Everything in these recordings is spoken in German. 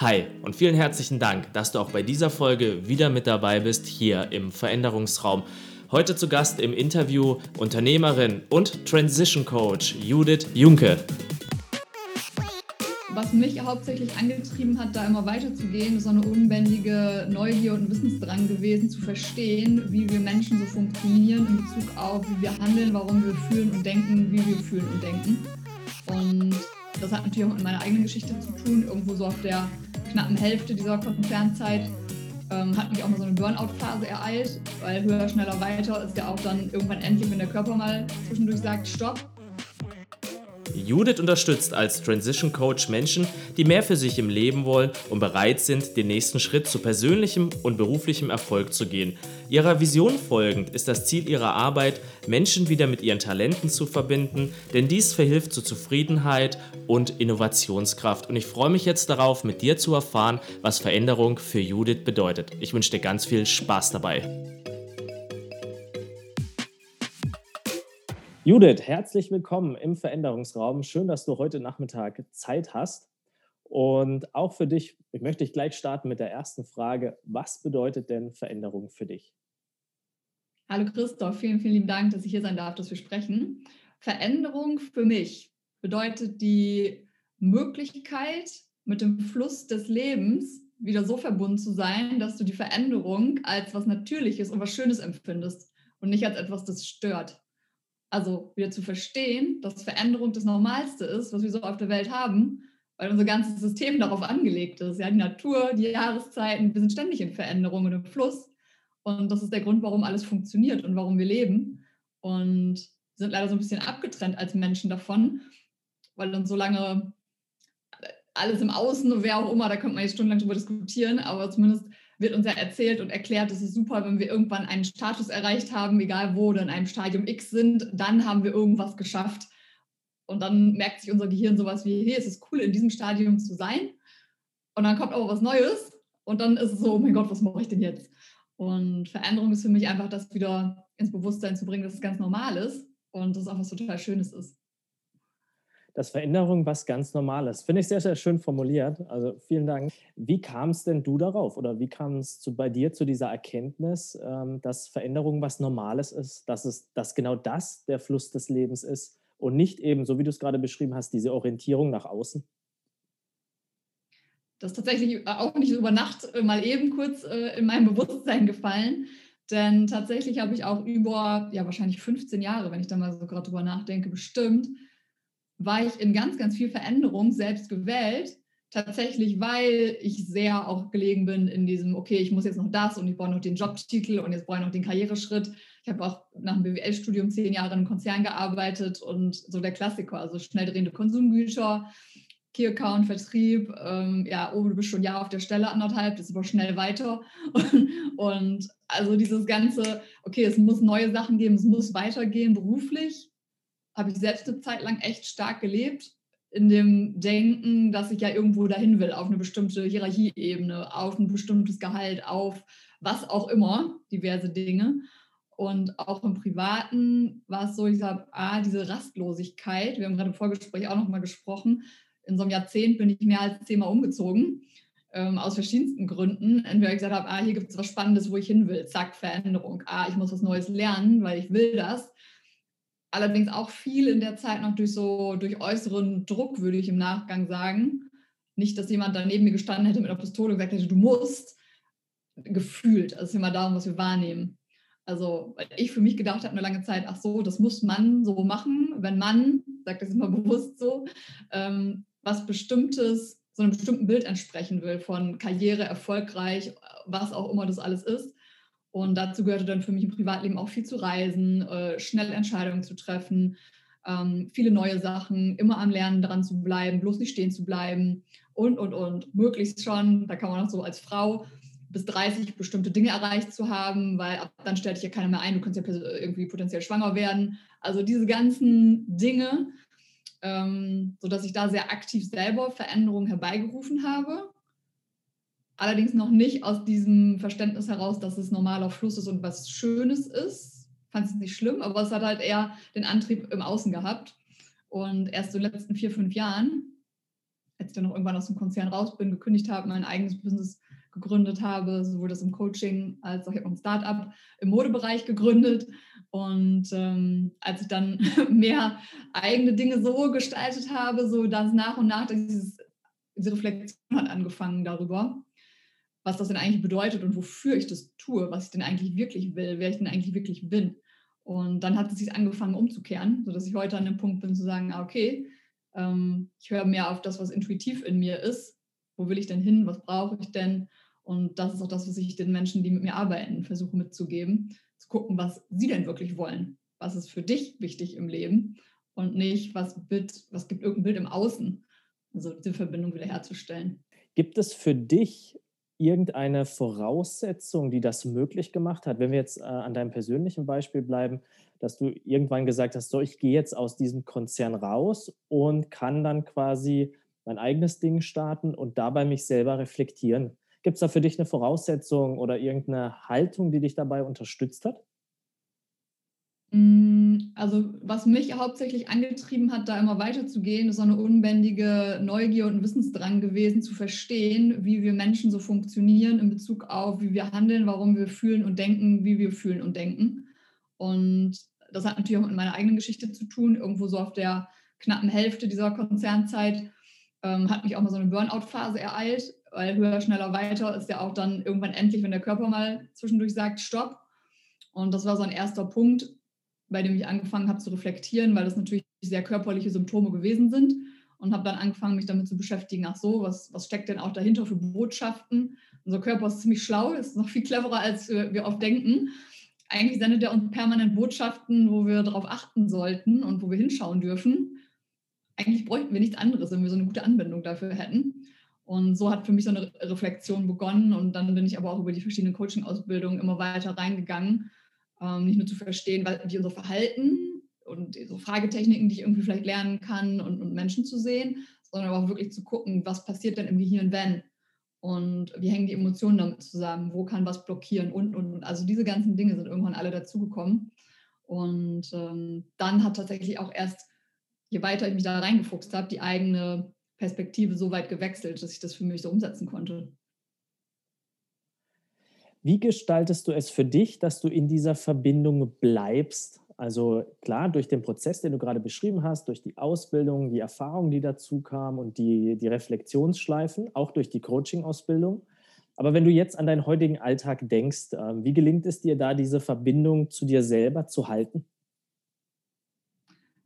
Hi und vielen herzlichen Dank, dass du auch bei dieser Folge wieder mit dabei bist hier im Veränderungsraum. Heute zu Gast im Interview Unternehmerin und Transition Coach Judith Junke. Was mich hauptsächlich angetrieben hat, da immer weiterzugehen, ist so eine unbändige Neugier und Wissensdrang gewesen, zu verstehen, wie wir Menschen so funktionieren in Bezug auf, wie wir handeln, warum wir fühlen und denken, wie wir fühlen und denken. Und das hat natürlich auch mit meiner eigenen Geschichte zu tun, irgendwo so auf der knappen Hälfte dieser Konzernzeit ähm, hat mich auch mal so eine Burnout-Phase ereilt, weil höher, schneller, weiter ist ja auch dann irgendwann endlich, wenn der Körper mal zwischendurch sagt, stopp, Judith unterstützt als Transition Coach Menschen, die mehr für sich im Leben wollen und bereit sind, den nächsten Schritt zu persönlichem und beruflichem Erfolg zu gehen. Ihrer Vision folgend ist das Ziel ihrer Arbeit, Menschen wieder mit ihren Talenten zu verbinden, denn dies verhilft zu Zufriedenheit und Innovationskraft. Und ich freue mich jetzt darauf, mit dir zu erfahren, was Veränderung für Judith bedeutet. Ich wünsche dir ganz viel Spaß dabei. Judith, herzlich willkommen im Veränderungsraum. Schön, dass du heute Nachmittag Zeit hast. Und auch für dich, ich möchte ich gleich starten mit der ersten Frage. Was bedeutet denn Veränderung für dich? Hallo Christoph, vielen, vielen lieben Dank, dass ich hier sein darf, dass wir sprechen. Veränderung für mich bedeutet die Möglichkeit, mit dem Fluss des Lebens wieder so verbunden zu sein, dass du die Veränderung als was Natürliches und was Schönes empfindest und nicht als etwas, das stört also wieder zu verstehen, dass Veränderung das Normalste ist, was wir so auf der Welt haben, weil unser ganzes System darauf angelegt ist. Ja, die Natur, die Jahreszeiten, wir sind ständig in Veränderung und im Fluss. Und das ist der Grund, warum alles funktioniert und warum wir leben. Und sind leider so ein bisschen abgetrennt als Menschen davon, weil uns so lange alles im Außen, wer auch immer, da könnte man jetzt stundenlang drüber diskutieren, aber zumindest wird uns ja erzählt und erklärt, es ist super, wenn wir irgendwann einen Status erreicht haben, egal wo oder in einem Stadium X sind, dann haben wir irgendwas geschafft. Und dann merkt sich unser Gehirn sowas wie, hey, es ist cool, in diesem Stadium zu sein. Und dann kommt aber was Neues und dann ist es so, oh mein Gott, was mache ich denn jetzt? Und Veränderung ist für mich einfach, das wieder ins Bewusstsein zu bringen, dass es ganz normal ist und dass es auch was total Schönes ist dass Veränderung was ganz Normales. Finde ich sehr, sehr schön formuliert. Also vielen Dank. Wie kamst denn du darauf oder wie kam es bei dir zu dieser Erkenntnis, ähm, dass Veränderung was Normales ist, dass, es, dass genau das der Fluss des Lebens ist und nicht eben, so wie du es gerade beschrieben hast, diese Orientierung nach außen? Das ist tatsächlich auch nicht über Nacht äh, mal eben kurz äh, in meinem Bewusstsein gefallen. Denn tatsächlich habe ich auch über, ja, wahrscheinlich 15 Jahre, wenn ich da mal so gerade drüber nachdenke, bestimmt, war ich in ganz, ganz viel Veränderung selbst gewählt. Tatsächlich, weil ich sehr auch gelegen bin in diesem, okay, ich muss jetzt noch das und ich brauche noch den Jobtitel und jetzt brauche ich noch den Karriereschritt. Ich habe auch nach dem BWL-Studium zehn Jahre in einem Konzern gearbeitet und so der Klassiker, also schnell drehende Konsumgüter, Key-Account, Vertrieb, ähm, ja, oh, du bist schon ein Jahr auf der Stelle, anderthalb, das ist aber schnell weiter. Und also dieses ganze, okay, es muss neue Sachen geben, es muss weitergehen beruflich habe ich selbst eine Zeit lang echt stark gelebt in dem Denken, dass ich ja irgendwo dahin will, auf eine bestimmte Hierarchieebene, auf ein bestimmtes Gehalt, auf was auch immer, diverse Dinge. Und auch im Privaten war es so, ich sage, ah, diese Rastlosigkeit, wir haben gerade im Vorgespräch auch nochmal gesprochen, in so einem Jahrzehnt bin ich mehr als zehnmal umgezogen, ähm, aus verschiedensten Gründen. Entweder ich gesagt habe, ah, hier gibt es was Spannendes, wo ich hin will, zack, Veränderung, ah, ich muss was Neues lernen, weil ich will das allerdings auch viel in der Zeit noch durch so durch äußeren Druck, würde ich im Nachgang sagen. Nicht, dass jemand daneben mir gestanden hätte mit einer Pistole und gesagt hätte, du musst, gefühlt. Also es ist immer darum, was wir wahrnehmen. Also, weil ich für mich gedacht habe eine lange Zeit, ach so, das muss man so machen, wenn man, sagt das immer bewusst so, ähm, was bestimmtes, so einem bestimmten Bild entsprechen will von Karriere, erfolgreich, was auch immer das alles ist. Und dazu gehörte dann für mich im Privatleben auch viel zu reisen, äh, schnell Entscheidungen zu treffen, ähm, viele neue Sachen, immer am Lernen dran zu bleiben, bloß nicht stehen zu bleiben und, und, und. Möglichst schon, da kann man auch so als Frau bis 30 bestimmte Dinge erreicht zu haben, weil ab dann stellt dich ja keiner mehr ein, du kannst ja irgendwie potenziell schwanger werden. Also diese ganzen Dinge, ähm, sodass ich da sehr aktiv selber Veränderungen herbeigerufen habe Allerdings noch nicht aus diesem Verständnis heraus, dass es normaler Fluss ist und was Schönes ist. Fand es nicht schlimm, aber es hat halt eher den Antrieb im Außen gehabt. Und erst so in den letzten vier, fünf Jahren als ich dann noch irgendwann aus dem Konzern raus bin, gekündigt habe, mein eigenes Business gegründet habe, sowohl das im Coaching als auch ich habe ein Startup im Modebereich gegründet. Und ähm, als ich dann mehr eigene Dinge so gestaltet habe, so dass nach und nach dieses, diese Reflexion hat angefangen darüber, was das denn eigentlich bedeutet und wofür ich das tue, was ich denn eigentlich wirklich will, wer ich denn eigentlich wirklich bin. Und dann hat es sich angefangen umzukehren, sodass ich heute an dem Punkt bin zu sagen, ah, okay, ähm, ich höre mehr auf das, was intuitiv in mir ist. Wo will ich denn hin? Was brauche ich denn? Und das ist auch das, was ich den Menschen, die mit mir arbeiten, versuche mitzugeben. Zu gucken, was sie denn wirklich wollen. Was ist für dich wichtig im Leben und nicht, was, Bild, was gibt irgendein Bild im Außen. Also diese Verbindung wiederherzustellen. Gibt es für dich irgendeine Voraussetzung, die das möglich gemacht hat? Wenn wir jetzt äh, an deinem persönlichen Beispiel bleiben, dass du irgendwann gesagt hast, so, ich gehe jetzt aus diesem Konzern raus und kann dann quasi mein eigenes Ding starten und dabei mich selber reflektieren. Gibt es da für dich eine Voraussetzung oder irgendeine Haltung, die dich dabei unterstützt hat? Mm, also was mich hauptsächlich angetrieben hat, da immer weiterzugehen, ist so eine unbändige Neugier und Wissensdrang gewesen, zu verstehen, wie wir Menschen so funktionieren in Bezug auf, wie wir handeln, warum wir fühlen und denken, wie wir fühlen und denken. Und das hat natürlich auch mit meiner eigenen Geschichte zu tun. Irgendwo so auf der knappen Hälfte dieser Konzernzeit ähm, hat mich auch mal so eine Burnout-Phase ereilt, weil höher, schneller, weiter ist ja auch dann irgendwann endlich, wenn der Körper mal zwischendurch sagt, stopp. Und das war so ein erster Punkt, bei dem ich angefangen habe zu reflektieren, weil das natürlich sehr körperliche Symptome gewesen sind und habe dann angefangen, mich damit zu beschäftigen, ach so, was, was steckt denn auch dahinter für Botschaften? Unser Körper ist ziemlich schlau, ist noch viel cleverer, als wir oft denken. Eigentlich sendet er uns permanent Botschaften, wo wir darauf achten sollten und wo wir hinschauen dürfen. Eigentlich bräuchten wir nichts anderes, wenn wir so eine gute Anwendung dafür hätten. Und so hat für mich so eine Reflexion begonnen. Und dann bin ich aber auch über die verschiedenen Coaching-Ausbildungen immer weiter reingegangen ähm, nicht nur zu verstehen, wie unser Verhalten und so Fragetechniken, die ich irgendwie vielleicht lernen kann und, und Menschen zu sehen, sondern auch wirklich zu gucken, was passiert denn im Gehirn, wenn und wie hängen die Emotionen damit zusammen, wo kann was blockieren und, und, und. Also diese ganzen Dinge sind irgendwann alle dazugekommen. Und ähm, dann hat tatsächlich auch erst, je weiter ich mich da reingefuchst habe, die eigene Perspektive so weit gewechselt, dass ich das für mich so umsetzen konnte. Wie gestaltest du es für dich, dass du in dieser Verbindung bleibst? Also klar, durch den Prozess, den du gerade beschrieben hast, durch die Ausbildung, die Erfahrungen, die dazu kamen und die, die Reflexionsschleifen, auch durch die Coaching-Ausbildung. Aber wenn du jetzt an deinen heutigen Alltag denkst, ähm, wie gelingt es dir da, diese Verbindung zu dir selber zu halten?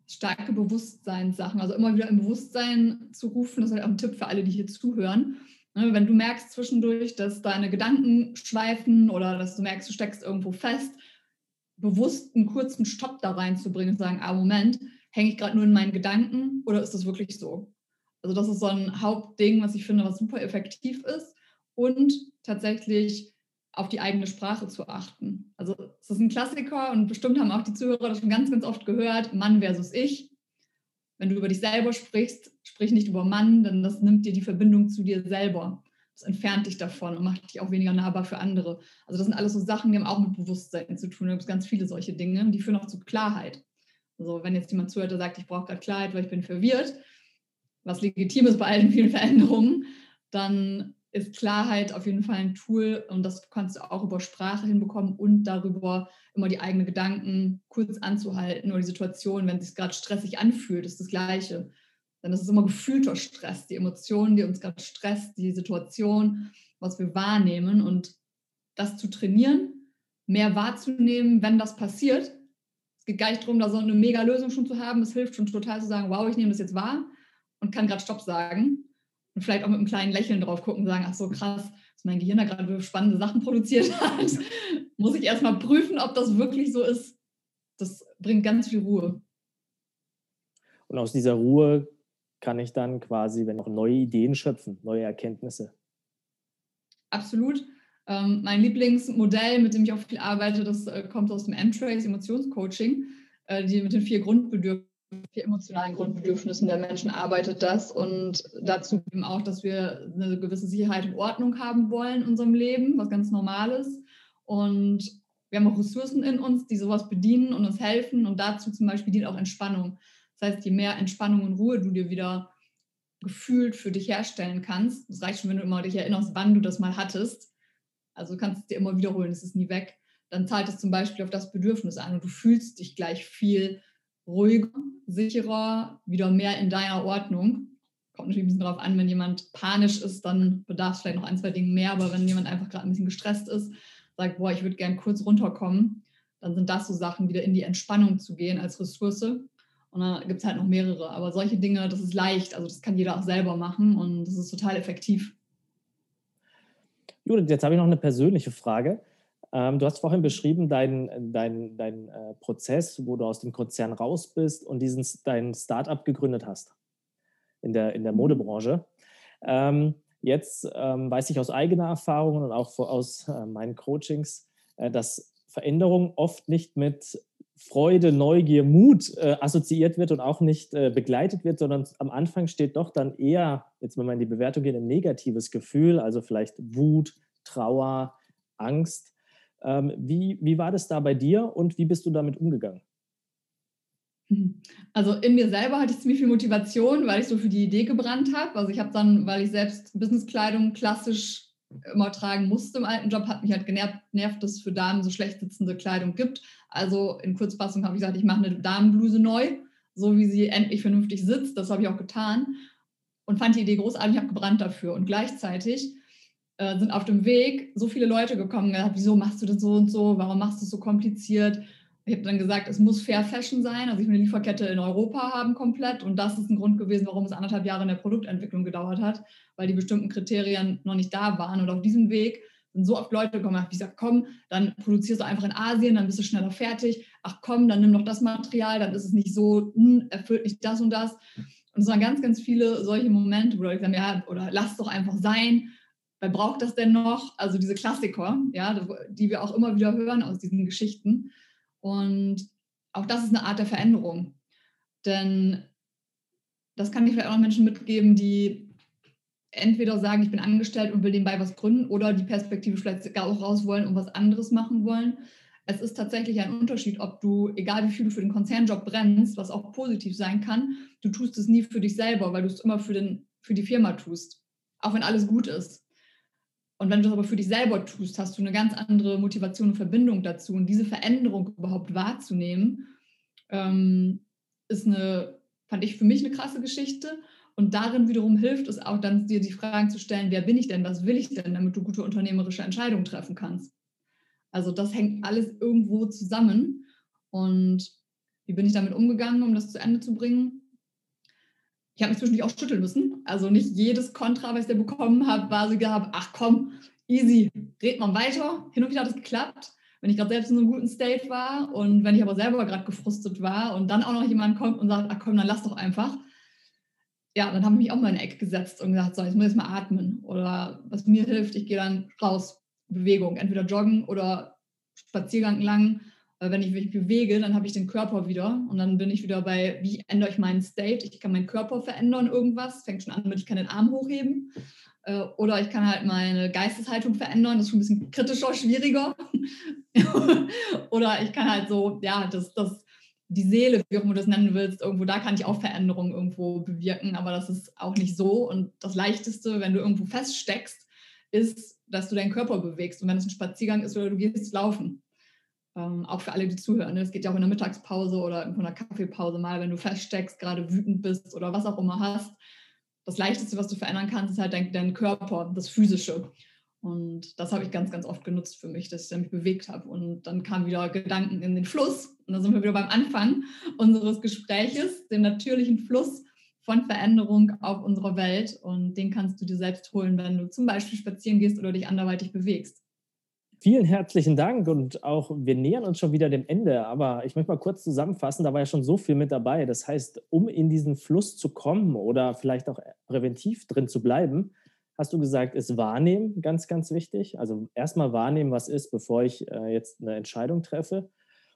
Starke Bewusstseinssachen, also immer wieder im Bewusstsein zu rufen, das ist halt auch ein Tipp für alle, die hier zuhören wenn du merkst zwischendurch, dass deine Gedanken schweifen oder dass du merkst, du steckst irgendwo fest, bewusst einen kurzen Stopp da reinzubringen und sagen, ah, Moment, hänge ich gerade nur in meinen Gedanken oder ist das wirklich so? Also das ist so ein Hauptding, was ich finde, was super effektiv ist und tatsächlich auf die eigene Sprache zu achten. Also es ist ein Klassiker und bestimmt haben auch die Zuhörer das schon ganz, ganz oft gehört, Mann versus ich. Wenn du über dich selber sprichst, sprich nicht über Mann, denn das nimmt dir die Verbindung zu dir selber. Das entfernt dich davon und macht dich auch weniger nahbar für andere. Also das sind alles so Sachen, die haben auch mit Bewusstsein zu tun. Da gibt es ganz viele solche Dinge, die führen auch zu Klarheit. Also wenn jetzt jemand zuhört, der sagt, ich brauche gerade Klarheit, weil ich bin verwirrt, was legitim ist bei all den vielen Veränderungen, dann ist Klarheit auf jeden Fall ein Tool und das kannst du auch über Sprache hinbekommen und darüber immer die eigenen Gedanken kurz anzuhalten oder die Situation, wenn es sich gerade stressig anfühlt, ist das Gleiche. Denn es ist immer gefühlter Stress, die Emotionen, die uns gerade stresst, die Situation, was wir wahrnehmen und das zu trainieren, mehr wahrzunehmen, wenn das passiert. Es geht gar nicht darum, da so eine mega Lösung schon zu haben. Es hilft schon total zu sagen, wow, ich nehme das jetzt wahr und kann gerade Stopp sagen und vielleicht auch mit einem kleinen Lächeln drauf gucken und sagen, ach so krass, dass mein Gehirn da gerade spannende Sachen produziert hat, muss ich erstmal prüfen, ob das wirklich so ist. Das bringt ganz viel Ruhe. Und aus dieser Ruhe kann ich dann quasi, wenn auch neue Ideen schöpfen, neue Erkenntnisse. Absolut. Ähm, mein Lieblingsmodell, mit dem ich auch viel arbeite, das äh, kommt aus dem M-Trace Emotionscoaching, äh, die mit den vier Grundbedürfnissen vier emotionalen Grundbedürfnissen der Menschen arbeitet das und dazu eben auch, dass wir eine gewisse Sicherheit und Ordnung haben wollen in unserem Leben, was ganz normal ist. Und wir haben auch Ressourcen in uns, die sowas bedienen und uns helfen und dazu zum Beispiel dient auch Entspannung. Das heißt, je mehr Entspannung und Ruhe du dir wieder gefühlt für dich herstellen kannst, das reicht schon, wenn du immer dich erinnerst, wann du das mal hattest, also kannst es dir immer wiederholen, es ist nie weg, dann zahlt es zum Beispiel auf das Bedürfnis an und du fühlst dich gleich viel ruhiger, sicherer, wieder mehr in deiner Ordnung. Kommt natürlich ein bisschen darauf an, wenn jemand panisch ist, dann bedarf es vielleicht noch ein, zwei Dinge mehr, aber wenn jemand einfach gerade ein bisschen gestresst ist, sagt, boah, ich würde gern kurz runterkommen, dann sind das so Sachen, wieder in die Entspannung zu gehen als Ressource. Und dann gibt es halt noch mehrere. Aber solche Dinge, das ist leicht. Also das kann jeder auch selber machen und das ist total effektiv. Judith, jetzt habe ich noch eine persönliche Frage. Ähm, du hast vorhin beschrieben, deinen dein, dein, äh, Prozess, wo du aus dem Konzern raus bist und diesen, dein Startup gegründet hast in der, in der mhm. Modebranche. Ähm, jetzt ähm, weiß ich aus eigener Erfahrung und auch aus äh, meinen Coachings, äh, dass Veränderung oft nicht mit Freude, Neugier, Mut äh, assoziiert wird und auch nicht äh, begleitet wird, sondern am Anfang steht doch dann eher, jetzt wenn man in die Bewertung geht, ein negatives Gefühl, also vielleicht Wut, Trauer, Angst. Ähm, wie, wie war das da bei dir und wie bist du damit umgegangen? Also in mir selber hatte ich ziemlich viel Motivation, weil ich so für die Idee gebrannt habe. Also ich habe dann, weil ich selbst Businesskleidung klassisch immer tragen musste im alten Job, hat mich halt genervt, nervt, dass es für Damen so schlecht sitzende Kleidung gibt. Also in Kurzfassung habe ich gesagt, ich mache eine Damenbluse neu, so wie sie endlich vernünftig sitzt. Das habe ich auch getan und fand die Idee großartig, ich habe gebrannt dafür. Und gleichzeitig äh, sind auf dem Weg so viele Leute gekommen und gesagt, wieso machst du das so und so, warum machst du es so kompliziert? Ich habe dann gesagt, es muss Fair Fashion sein. Also ich will eine Lieferkette in Europa haben komplett. Und das ist ein Grund gewesen, warum es anderthalb Jahre in der Produktentwicklung gedauert hat, weil die bestimmten Kriterien noch nicht da waren. Und auf diesem Weg sind so oft Leute gekommen, ich gesagt, komm, dann produzierst du einfach in Asien, dann bist du schneller fertig. Ach komm, dann nimm noch das Material, dann ist es nicht so, hm, erfüllt nicht das und das. Und es waren ganz, ganz viele solche Momente, wo Leute gesagt haben, ja, oder lass doch einfach sein. Wer braucht das denn noch? Also diese Klassiker, ja, die wir auch immer wieder hören aus diesen Geschichten. Und auch das ist eine Art der Veränderung. Denn das kann ich vielleicht auch noch Menschen mitgeben, die entweder sagen, ich bin angestellt und will nebenbei was gründen oder die Perspektive vielleicht auch raus wollen und was anderes machen wollen. Es ist tatsächlich ein Unterschied, ob du, egal wie viel du für den Konzernjob brennst, was auch positiv sein kann, du tust es nie für dich selber, weil du es immer für, den, für die Firma tust. Auch wenn alles gut ist. Und wenn du das aber für dich selber tust, hast du eine ganz andere Motivation und Verbindung dazu. Und diese Veränderung überhaupt wahrzunehmen, ähm, ist eine, fand ich für mich eine krasse Geschichte. Und darin wiederum hilft es auch dann, dir die Fragen zu stellen, wer bin ich denn, was will ich denn, damit du gute unternehmerische Entscheidungen treffen kannst. Also das hängt alles irgendwo zusammen. Und wie bin ich damit umgegangen, um das zu Ende zu bringen? Ich habe mich zwischendurch auch schütteln müssen. Also nicht jedes Kontra, was ich da bekommen habe, war so gehabt, ach komm, easy, red mal weiter. Hin und wieder hat es geklappt, wenn ich gerade selbst in so einem guten State war und wenn ich aber selber gerade gefrustet war und dann auch noch jemand kommt und sagt, ach komm, dann lass doch einfach. Ja, dann habe ich mich auch mal in eine Ecke gesetzt und gesagt, so, jetzt muss ich mal atmen. Oder was mir hilft, ich gehe dann raus, Bewegung, entweder joggen oder Spaziergang lang weil wenn ich mich bewege, dann habe ich den Körper wieder und dann bin ich wieder bei, wie ändere ich meinen State? Ich kann meinen Körper verändern, irgendwas. Fängt schon an mit, ich kann den Arm hochheben. Äh, oder ich kann halt meine Geisteshaltung verändern, das ist schon ein bisschen kritischer, schwieriger. Oder ich kann halt so, ja, das, das, die Seele, wie auch immer du das nennen willst, irgendwo, da kann ich auch Veränderungen irgendwo bewirken, aber das ist auch nicht so. Und das Leichteste, wenn du irgendwo feststeckst, ist, dass du deinen Körper bewegst. Und wenn es ein Spaziergang ist oder du gehst laufen. Ähm, auch für alle, die zuhören. Es ne? geht ja auch in der Mittagspause oder in einer Kaffeepause mal, wenn du feststeckst, gerade wütend bist oder was auch immer hast. Das Leichteste, was du verändern kannst, ist halt dein, dein Körper, das Physische. Und das habe ich ganz, ganz oft genutzt für mich, dass ich mich bewegt habe. Und dann kamen wieder Gedanken in den Fluss. Und dann sind wir wieder beim Anfang unseres Gespräches, dem natürlichen Fluss von Veränderung auf unserer Welt. Und den kannst du dir selbst holen, wenn du zum Beispiel spazieren gehst oder dich anderweitig bewegst. Vielen herzlichen Dank und auch wir nähern uns schon wieder dem Ende, aber ich möchte mal kurz zusammenfassen, da war ja schon so viel mit dabei. Das heißt, um in diesen Fluss zu kommen oder vielleicht auch präventiv drin zu bleiben, hast du gesagt, ist wahrnehmen ganz, ganz wichtig. Also erstmal wahrnehmen, was ist, bevor ich äh, jetzt eine Entscheidung treffe.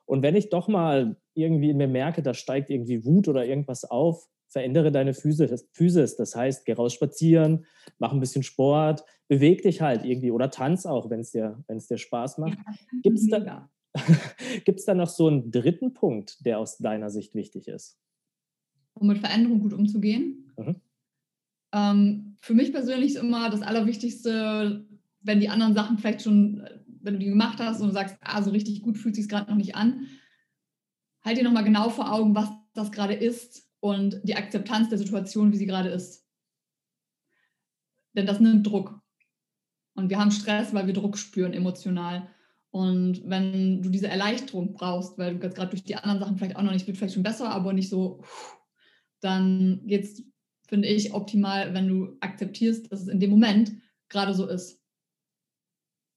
Und wenn ich doch mal irgendwie in mir merke, da steigt irgendwie Wut oder irgendwas auf, verändere deine Physis. Das heißt, geh raus spazieren, mach ein bisschen Sport, beweg dich halt irgendwie oder tanz auch, wenn es dir, dir Spaß macht. Ja, Gibt es da, da noch so einen dritten Punkt, der aus deiner Sicht wichtig ist? Um mit Veränderung gut umzugehen? Mhm. Ähm, für mich persönlich ist immer das Allerwichtigste, wenn die anderen Sachen vielleicht schon, wenn du die gemacht hast und du sagst, ah, so richtig gut fühlt sich gerade noch nicht an, halt dir nochmal genau vor Augen, was das gerade ist und die Akzeptanz der Situation, wie sie gerade ist. Denn das nimmt Druck. Und wir haben Stress, weil wir Druck spüren emotional. Und wenn du diese Erleichterung brauchst, weil du gerade durch die anderen Sachen vielleicht auch noch nicht, wird vielleicht schon besser, aber nicht so, dann geht es, finde ich, optimal, wenn du akzeptierst, dass es in dem Moment gerade so ist.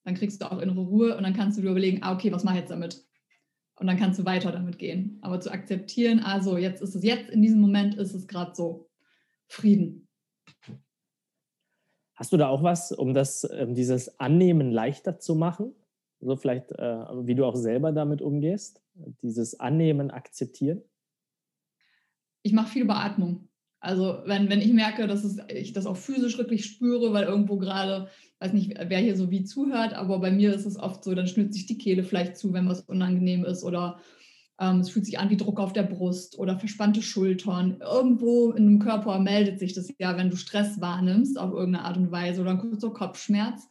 Dann kriegst du auch innere Ruhe und dann kannst du dir überlegen, ah, okay, was mache ich jetzt damit? Und dann kannst du weiter damit gehen. Aber zu akzeptieren, also jetzt ist es jetzt, in diesem Moment ist es gerade so. Frieden. Hast du da auch was, um das, ähm, dieses Annehmen leichter zu machen? So vielleicht, äh, wie du auch selber damit umgehst? Dieses Annehmen, Akzeptieren? Ich mache viel Beatmung. Also wenn, wenn ich merke, dass es, ich das auch physisch wirklich spüre, weil irgendwo gerade, weiß nicht, wer hier so wie zuhört, aber bei mir ist es oft so, dann schnürt sich die Kehle vielleicht zu, wenn was unangenehm ist oder ähm, es fühlt sich an wie Druck auf der Brust oder verspannte Schultern. Irgendwo in dem Körper meldet sich das ja, wenn du Stress wahrnimmst auf irgendeine Art und Weise oder ein kurzer Kopfschmerz.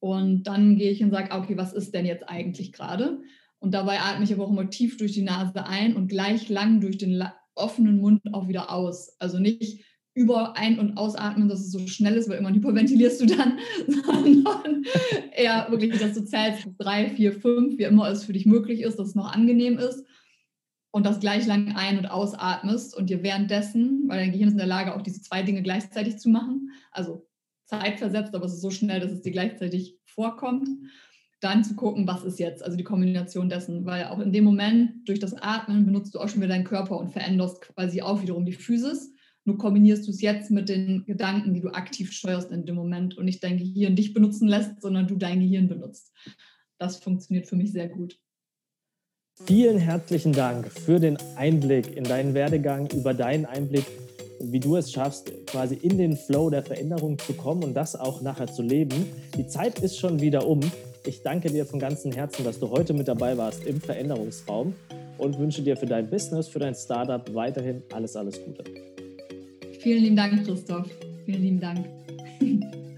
Und dann gehe ich und sage, okay, was ist denn jetzt eigentlich gerade? Und dabei atme ich aber auch immer tief durch die Nase ein und gleich lang durch den offenen Mund auch wieder aus. Also nicht über ein- und ausatmen, dass es so schnell ist, weil irgendwann hyperventilierst du dann, sondern eher wirklich, dass du zählst drei, vier, fünf, wie immer es für dich möglich ist, dass es noch angenehm ist. Und das gleich lang ein- und ausatmest und dir währenddessen, weil dein Gehirn ist in der Lage, auch diese zwei Dinge gleichzeitig zu machen, also zeitversetzt, aber es ist so schnell, dass es dir gleichzeitig vorkommt, dann zu gucken, was ist jetzt, also die Kombination dessen, weil auch in dem Moment durch das Atmen benutzt du auch schon wieder deinen Körper und veränderst quasi auch wiederum die Physis. Nur kombinierst du es jetzt mit den Gedanken, die du aktiv steuerst in dem Moment und nicht dein Gehirn dich benutzen lässt, sondern du dein Gehirn benutzt. Das funktioniert für mich sehr gut. Vielen herzlichen Dank für den Einblick in deinen Werdegang, über deinen Einblick, wie du es schaffst, quasi in den Flow der Veränderung zu kommen und das auch nachher zu leben. Die Zeit ist schon wieder um. Ich danke dir von ganzem Herzen, dass du heute mit dabei warst im Veränderungsraum und wünsche dir für dein Business, für dein Startup weiterhin alles, alles Gute. Vielen lieben Dank, Christoph. Vielen lieben Dank.